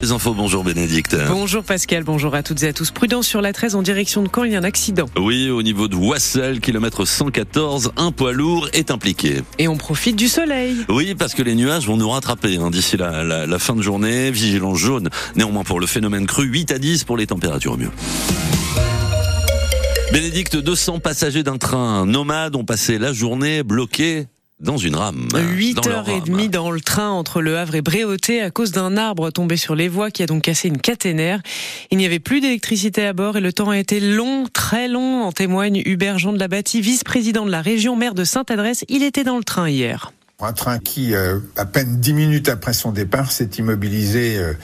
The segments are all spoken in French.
Les infos, bonjour Bénédicte. Bonjour Pascal, bonjour à toutes et à tous. Prudence sur la 13 en direction de Caen, il y a un accident. Oui, au niveau de Wassel, kilomètre 114, un poids lourd est impliqué. Et on profite du soleil. Oui, parce que les nuages vont nous rattraper hein, d'ici la, la, la fin de journée. Vigilance jaune, néanmoins pour le phénomène cru, 8 à 10 pour les températures au mieux. Bénédicte, 200 passagers d'un train nomade ont passé la journée bloqués dans une rame. 8h30 dans le train entre Le Havre et Bréauté à cause d'un arbre tombé sur les voies qui a donc cassé une caténaire. Il n'y avait plus d'électricité à bord et le temps a été long, très long, en témoigne Hubert Jean de la Bâtie, vice-président de la région, maire de Sainte-Adresse. Il était dans le train hier. Un train qui, euh, à peine 10 minutes après son départ, s'est immobilisé euh,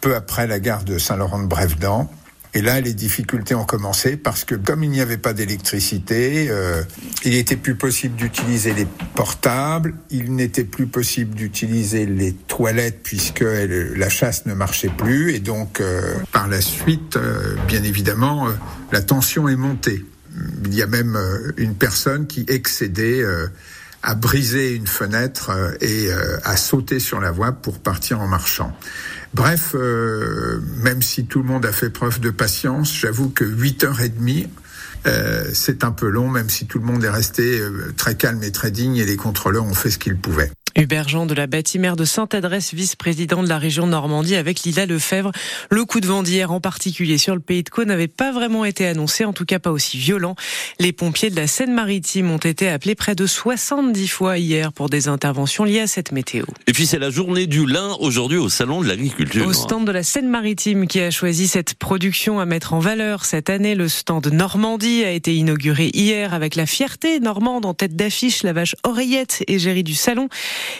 peu après la gare de Saint-Laurent-de-Brévedan. Et là, les difficultés ont commencé parce que comme il n'y avait pas d'électricité, euh, il n'était plus possible d'utiliser les portables, il n'était plus possible d'utiliser les toilettes puisque la chasse ne marchait plus. Et donc, euh, par la suite, euh, bien évidemment, euh, la tension est montée. Il y a même euh, une personne qui excédait à briser une fenêtre et à sauter sur la voie pour partir en marchant. Bref, euh, même si tout le monde a fait preuve de patience, j'avoue que 8h30, euh, c'est un peu long, même si tout le monde est resté euh, très calme et très digne et les contrôleurs ont fait ce qu'ils pouvaient. Hubert Jean de la bâtimère de Sainte-Adresse, vice-président de la région Normandie avec Lila Lefebvre. Le coup de vent d'hier en particulier sur le pays de Caux n'avait pas vraiment été annoncé, en tout cas pas aussi violent. Les pompiers de la Seine-Maritime ont été appelés près de 70 fois hier pour des interventions liées à cette météo. Et puis c'est la journée du lin aujourd'hui au Salon de l'Agriculture. Au stand de la Seine-Maritime qui a choisi cette production à mettre en valeur cette année, le stand Normandie a été inauguré hier avec la fierté normande en tête d'affiche, la vache oreillette égérie du salon.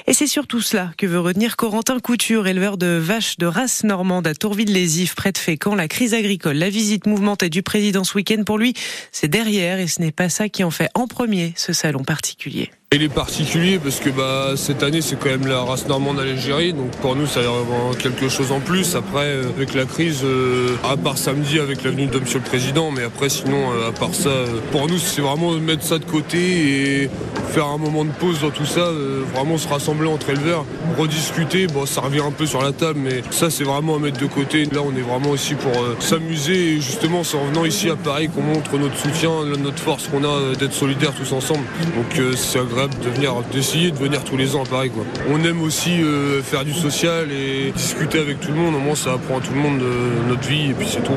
Et c'est surtout cela que veut retenir Corentin Couture, éleveur de vaches de race normande à Tourville-les-Ifs, près de Fécamp. La crise agricole, la visite mouvementée du président ce week-end pour lui, c'est derrière et ce n'est pas ça qui en fait en premier ce salon particulier. Il est particulier parce que bah, cette année c'est quand même la race normande à l'Algérie, donc pour nous ça a vraiment quelque chose en plus. Après euh, avec la crise, euh, à part samedi avec l'avenue de Monsieur le Président, mais après sinon euh, à part ça, pour nous c'est vraiment mettre ça de côté et faire un moment de pause dans tout ça, vraiment se rassembler entre éleveurs, rediscuter. Bon ça revient un peu sur la table, mais ça c'est vraiment à mettre de côté. Là on est vraiment aussi pour s'amuser et justement c'est en venant ici à Paris qu'on montre notre soutien, notre force qu'on a d'être solidaires tous ensemble. Donc c'est agréable de venir, d'essayer de venir tous les ans à Paris. Quoi. On aime aussi euh, faire du social et discuter avec tout le monde. Au moins, ça apprend à tout le monde de notre vie et puis c'est tout.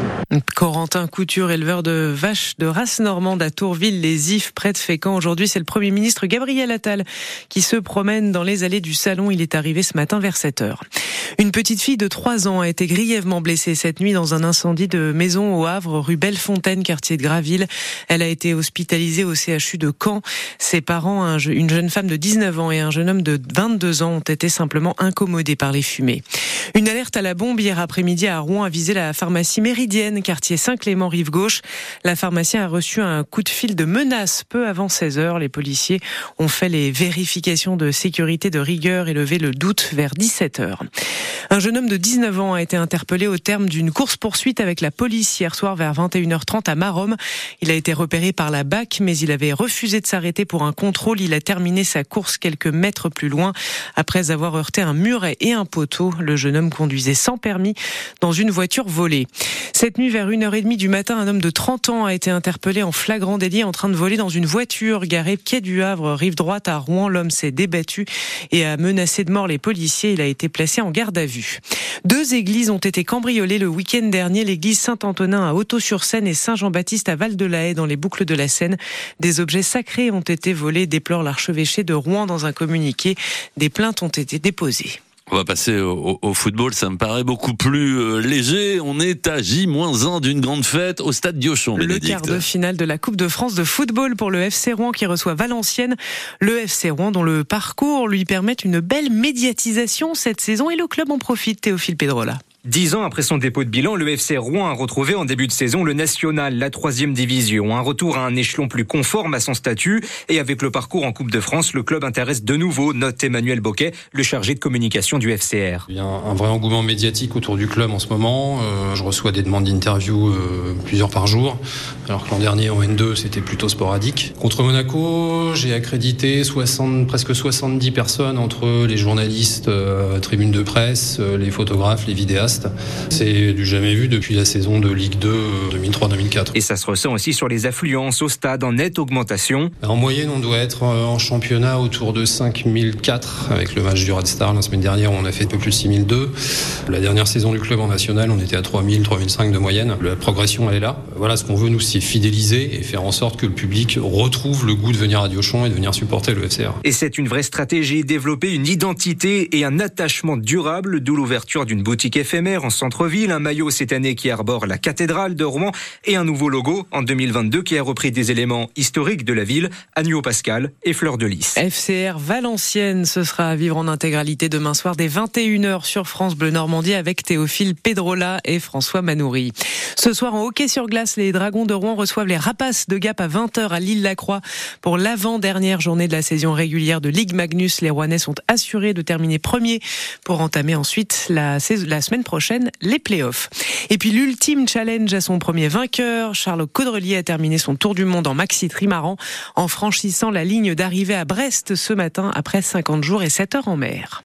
Corentin Couture, éleveur de vaches de race normande à Tourville-les-Ifs, près de Fécamp. Aujourd'hui, c'est le Premier ministre Gabriel Attal qui se promène dans les allées du salon. Il est arrivé ce matin vers 7 heures. Une petite fille de 3 ans a été grièvement blessée cette nuit dans un incendie de maison au Havre, rue Bellefontaine, quartier de Graville. Elle a été hospitalisée au CHU de Caen. Ses parents, un, une jeune femme de 19 ans et un jeune homme de 22 ans ont été simplement incommodés par les fumées. Une alerte à la bombe hier après-midi à Rouen a visé la pharmacie Méridienne, quartier Saint-Clément, rive gauche. La pharmacie a reçu un coup de fil de menace peu avant 16 heures. Les policiers ont fait les vérifications de sécurité de rigueur et levé le doute vers 17 heures. Un jeune homme de 19 ans a été interpellé au terme d'une course-poursuite avec la police hier soir vers 21h30 à Marom. Il a été repéré par la BAC, mais il avait refusé de s'arrêter pour un contrôle. Il a terminé sa course quelques mètres plus loin après avoir heurté un muret et un poteau. Le jeune homme conduisait sans permis dans une voiture volée. Cette nuit, vers 1h30 du matin, un homme de 30 ans a été interpellé en flagrant délit en train de voler dans une voiture garée quai du Havre, rive droite à Rouen. L'homme s'est débattu et a menacé de mort les policiers. Il a été placé en garde à vue. Deux églises ont été cambriolées le week-end dernier, l'église Saint-Antonin à Auto-sur-Seine et Saint-Jean-Baptiste à Val-de-la-Haye dans les boucles de la Seine. Des objets sacrés ont été volés, déplore l'archevêché de Rouen dans un communiqué. Des plaintes ont été déposées. On va passer au, au, football, ça me paraît beaucoup plus euh, léger. On est à J-1 d'une grande fête au stade Diochon, Le quart de finale de la Coupe de France de football pour le FC Rouen qui reçoit Valenciennes. Le FC Rouen dont le parcours lui permet une belle médiatisation cette saison et le club en profite, Théophile Pedrola. Dix ans après son dépôt de bilan, le FC Rouen a retrouvé en début de saison le National, la troisième division. Un retour à un échelon plus conforme à son statut. Et avec le parcours en Coupe de France, le club intéresse de nouveau, note Emmanuel Boquet, le chargé de communication du FCR. Il y a un vrai engouement médiatique autour du club en ce moment. Euh, je reçois des demandes d'interview euh, plusieurs par jour. Alors que l'an dernier en N2, c'était plutôt sporadique. Contre Monaco, j'ai accrédité 60, presque 70 personnes entre les journalistes, euh, tribunes de presse, les photographes, les vidéastes C'est du jamais vu depuis la saison de Ligue 2 2003-2004. Et ça se ressent aussi sur les affluences au stade en nette augmentation. En moyenne, on doit être en championnat autour de 5004 avec le match du Red Star la semaine dernière on a fait un peu plus 6002. La dernière saison du club en national, on était à 3000, 3005 de moyenne. La progression, elle est là. Voilà, ce qu'on veut, nous, c'est fidéliser et faire en sorte que le public retrouve le goût de venir à Diochon et de venir supporter le FCR. Et c'est une vraie stratégie, développer une identité et un attachement durable, d'où l'ouverture d'une boutique en centre-ville, un maillot cette année qui arbore la cathédrale de Rouen et un nouveau logo en 2022 qui a repris des éléments historiques de la ville, agneau pascal et fleur de lys. FCR Valenciennes, ce sera à vivre en intégralité demain soir dès 21h sur France Bleu Normandie avec Théophile Pedrola et François Manoury. Ce soir en hockey sur glace, les Dragons de Rouen reçoivent les Rapaces de Gap à 20h à Lille-la-Croix pour l'avant-dernière journée de la saison régulière de Ligue Magnus. Les Rouennais sont assurés de terminer premier pour entamer ensuite la, semaine les playoffs. Et puis l'ultime challenge à son premier vainqueur, Charles Caudrelier a terminé son tour du monde en maxi trimaran en franchissant la ligne d'arrivée à Brest ce matin après 50 jours et 7 heures en mer.